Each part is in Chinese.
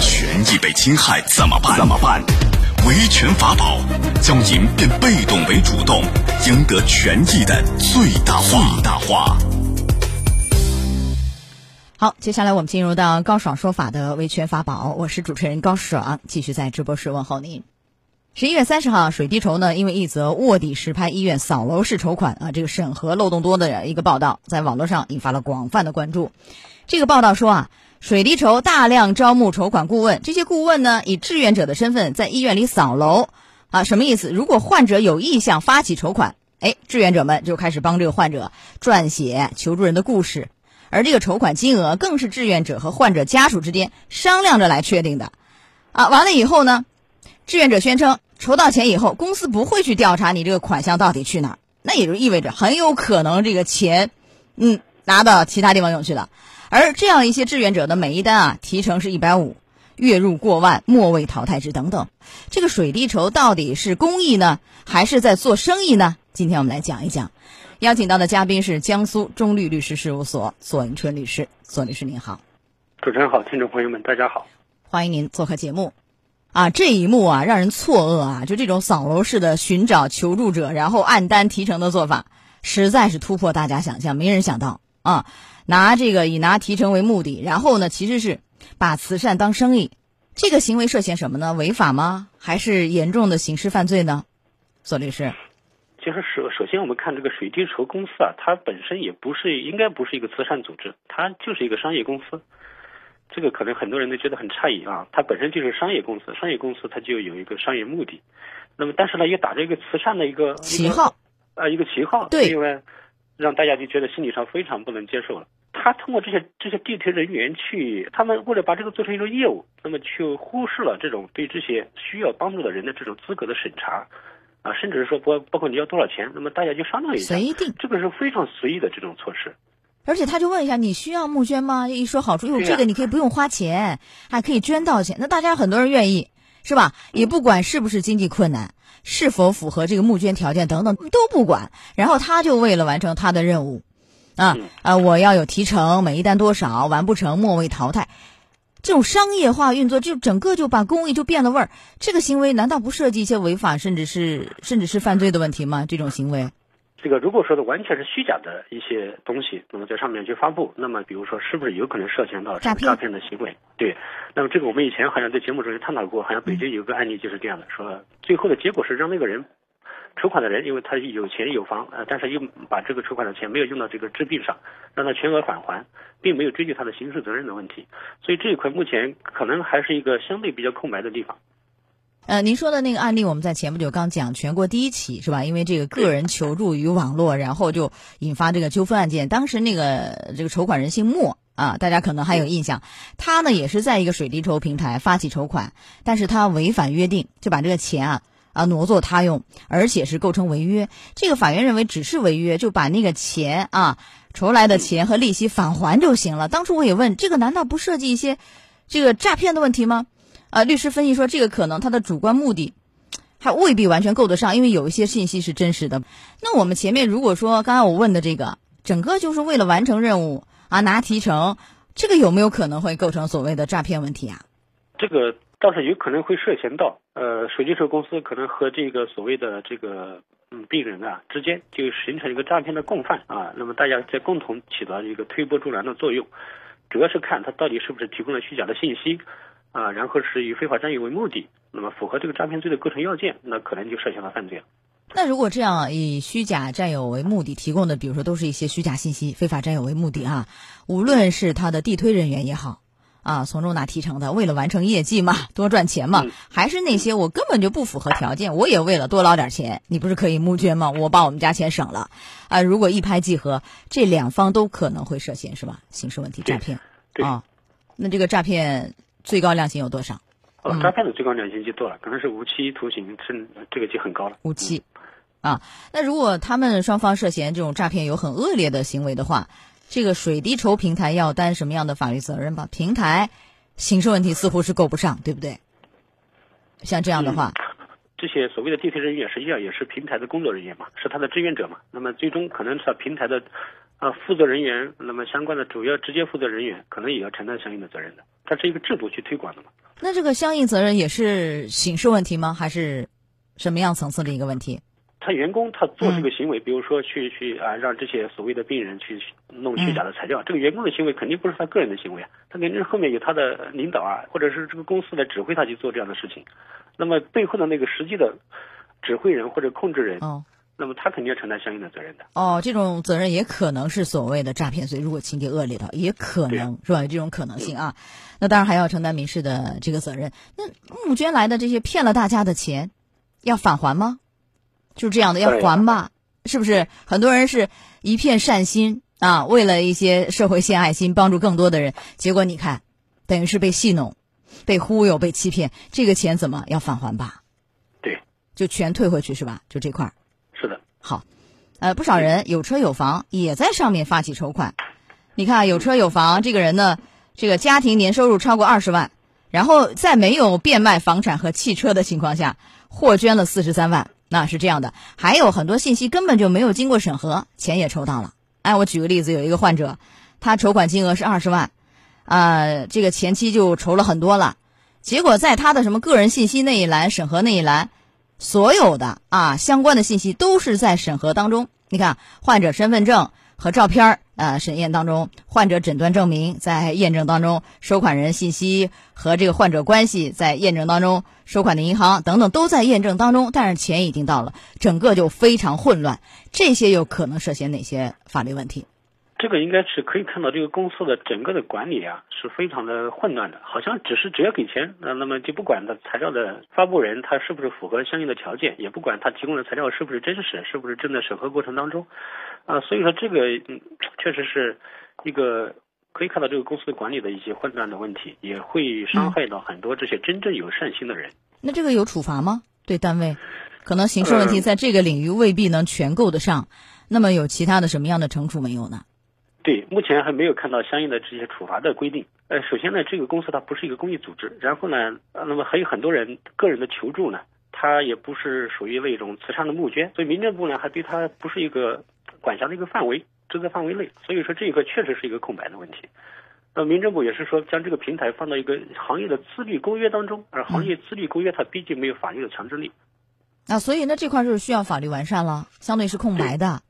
权益被侵害怎么办？怎么办？维权法宝，将您变被动为主动，赢得权益的最大化。最大化。好，接下来我们进入到高爽说法的维权法宝，我是主持人高爽，继续在直播室问候您。十一月三十号，水滴筹呢，因为一则卧底实拍医院扫楼式筹款啊，这个审核漏洞多的一个报道，在网络上引发了广泛的关注。这个报道说啊，水滴筹大量招募筹款顾问，这些顾问呢，以志愿者的身份在医院里扫楼啊，什么意思？如果患者有意向发起筹款，哎，志愿者们就开始帮这个患者撰写求助人的故事，而这个筹款金额更是志愿者和患者家属之间商量着来确定的啊。完了以后呢，志愿者宣称。筹到钱以后，公司不会去调查你这个款项到底去哪儿，那也就意味着很有可能这个钱，嗯，拿到其他地方用去了。而这样一些志愿者的每一单啊，提成是一百五，月入过万，末位淘汰制等等。这个水滴筹到底是公益呢，还是在做生意呢？今天我们来讲一讲。邀请到的嘉宾是江苏中律律师事务所左迎春律师，左律师您好。主持人好，听众朋友们大家好，欢迎您做客节目。啊，这一幕啊，让人错愕啊！就这种扫楼式的寻找求助者，然后按单提成的做法，实在是突破大家想象。没人想到啊，拿这个以拿提成为目的，然后呢，其实是把慈善当生意，这个行为涉嫌什么呢？违法吗？还是严重的刑事犯罪呢？索律师，其实首首先我们看这个水滴筹公司啊，它本身也不是应该不是一个慈善组织，它就是一个商业公司。这个可能很多人都觉得很诧异啊，它本身就是商业公司，商业公司它就有一个商业目的，那么但是呢，又打着一个慈善的一个旗号，啊，一个旗号，对，因为让大家就觉得心理上非常不能接受了。他通过这些这些地铁人员去，他们为了把这个做成一种业务，那么去忽视了这种对这些需要帮助的人的这种资格的审查，啊，甚至是说包包括你要多少钱，那么大家就商量一下，随定，这个是非常随意的这种措施。而且他就问一下，你需要募捐吗？一说好处，哟，这个你可以不用花钱，还可以捐到钱。那大家很多人愿意，是吧？也不管是不是经济困难，是否符合这个募捐条件等等都不管。然后他就为了完成他的任务，啊啊，我要有提成，每一单多少，完不成末位淘汰。这种商业化运作，就整个就把公益就变了味儿。这个行为难道不涉及一些违法，甚至是甚至是犯罪的问题吗？这种行为？这个如果说的完全是虚假的一些东西，那么在上面去发布，那么比如说是不是有可能涉嫌到诈骗的行为？对，那么这个我们以前好像在节目中也探讨过，好像北京有个案例就是这样的，说最后的结果是让那个人筹款的人，因为他有钱有房，呃，但是又把这个筹款的钱没有用到这个治病上，让他全额返还，并没有追究他的刑事责任的问题，所以这一块目前可能还是一个相对比较空白的地方。呃，您说的那个案例，我们在前不久刚讲，全国第一起是吧？因为这个个人求助于网络，然后就引发这个纠纷案件。当时那个这个筹款人姓莫啊，大家可能还有印象。他呢也是在一个水滴筹平台发起筹款，但是他违反约定，就把这个钱啊啊挪作他用，而且是构成违约。这个法院认为只是违约，就把那个钱啊筹来的钱和利息返还就行了。当初我也问，这个难道不涉及一些这个诈骗的问题吗？啊，律师分析说，这个可能他的主观目的还未必完全够得上，因为有一些信息是真实的。那我们前面如果说刚才我问的这个，整个就是为了完成任务啊，拿提成，这个有没有可能会构成所谓的诈骗问题啊？这个倒是有可能会涉嫌到，呃，手机车公司可能和这个所谓的这个嗯病人啊之间就形成一个诈骗的共犯啊，那么大家在共同起到一个推波助澜的作用，主要是看他到底是不是提供了虚假的信息。啊，然后是以非法占有为目的，那么符合这个诈骗罪的构成要件，那可能就涉嫌了犯罪了。那如果这样以虚假占有为目的提供的，比如说都是一些虚假信息，非法占有为目的啊，无论是他的地推人员也好，啊，从中拿提成的，为了完成业绩嘛，多赚钱嘛，还是那些我根本就不符合条件，我也为了多捞点钱，你不是可以募捐吗？我把我们家钱省了，啊，如果一拍即合，这两方都可能会涉嫌是吧？刑事问题诈骗啊，那这个诈骗。最高量刑有多少？哦，诈骗的最高量刑就多了，可能是无期徒刑，是这个就很高了。无期，啊，那如果他们双方涉嫌这种诈骗有很恶劣的行为的话，这个水滴筹平台要担什么样的法律责任吧？平台刑事问题似乎是够不上，对不对？像这样的话，这些所谓的地推人员实际上也是平台的工作人员嘛，是他的志愿者嘛。那么最终可能是平台的。啊，负责人员，那么相关的主要直接负责人员可能也要承担相应的责任的，它是一个制度去推广的嘛。那这个相应责任也是刑事问题吗？还是什么样层次的一个问题？他员工他做这个行为，比如说去去啊，让这些所谓的病人去弄虚假的材料，这个员工的行为肯定不是他个人的行为啊，他肯定是后面有他的领导啊，或者是这个公司来指挥他去做这样的事情。那么背后的那个实际的指挥人或者控制人，哦，那么他肯定要承担相应的责任的。哦，这种责任也可能是所谓的诈骗罪，如果情节恶劣的，也可能是吧？有这种可能性啊。那当然还要承担民事的这个责任。那募捐来的这些骗了大家的钱，要返还吗？就是这样的，要还吧，是不是？很多人是一片善心啊，为了一些社会献爱心，帮助更多的人，结果你看，等于是被戏弄、被忽悠、被欺骗，这个钱怎么要返还吧？对，就全退回去是吧？就这块儿。好，呃，不少人有车有房，也在上面发起筹款。你看，有车有房，这个人呢，这个家庭年收入超过二十万，然后在没有变卖房产和汽车的情况下，获捐了四十三万。那是这样的，还有很多信息根本就没有经过审核，钱也筹到了。哎，我举个例子，有一个患者，他筹款金额是二十万，啊，这个前期就筹了很多了，结果在他的什么个人信息那一栏审核那一栏，所有的啊相关的信息都是在审核当中。你看，患者身份证和照片儿。呃，审验当中，患者诊断证明在验证当中，收款人信息和这个患者关系在验证当中，收款的银行等等都在验证当中，但是钱已经到了，整个就非常混乱。这些有可能涉嫌哪些法律问题？这个应该是可以看到，这个公司的整个的管理啊是非常的混乱的，好像只是只要给钱，那那么就不管他材料的发布人他是不是符合相应的条件，也不管他提供的材料是不是真实，是不是正在审核过程当中。啊，所以说这个嗯，确实是一个可以看到这个公司的管理的一些混乱的问题，也会伤害到很多这些真正有善心的人。那这个有处罚吗？对单位，可能刑事问题在这个领域未必能全够得上。那么有其他的什么样的惩处没有呢？对，目前还没有看到相应的这些处罚的规定。呃，首先呢，这个公司它不是一个公益组织，然后呢，那么还有很多人个人的求助呢，它也不是属于那种慈善的募捐，所以民政部呢还对它不是一个。管辖的一个范围，职责范围内，所以说这个确实是一个空白的问题。那民政部也是说，将这个平台放到一个行业的自律公约当中，而行业自律公约它毕竟没有法律的强制力。啊，所以呢，这块就是需要法律完善了，相对是空白的，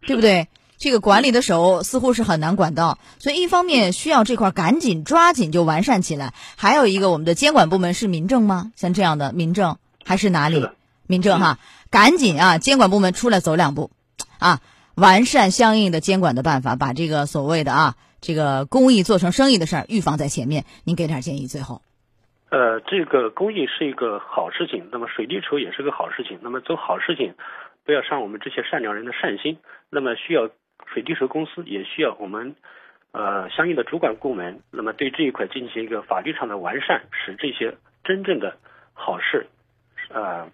对不对？这个管理的手似乎是很难管到，所以一方面需要这块赶紧抓紧就完善起来，还有一个我们的监管部门是民政吗？像这样的民政还是哪里？民政哈，赶紧啊，监管部门出来走两步，啊。完善相应的监管的办法，把这个所谓的啊，这个公益做成生意的事儿预防在前面。您给点建议，最后。呃，这个公益是一个好事情，那么水滴筹也是个好事情。那么做好事情，不要伤我们这些善良人的善心。那么需要水滴筹公司，也需要我们呃相应的主管部门，那么对这一块进行一个法律上的完善，使这些真正的好事，呃。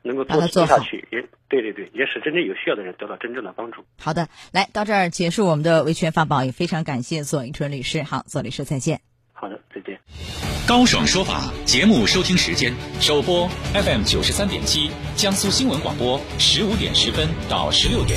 能够做下去，也对对对，也使真正有需要的人得到真正的帮助。好的，来到这儿结束我们的维权法宝，也非常感谢左一春律师。好，左律师再见。好的，再见。高爽说法节目收听时间：首播 FM 九十三点七，江苏新闻广播十五点十分到十六点；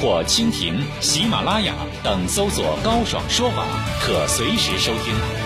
或蜻蜓、喜马拉雅等，搜索“高爽说法”，可随时收听。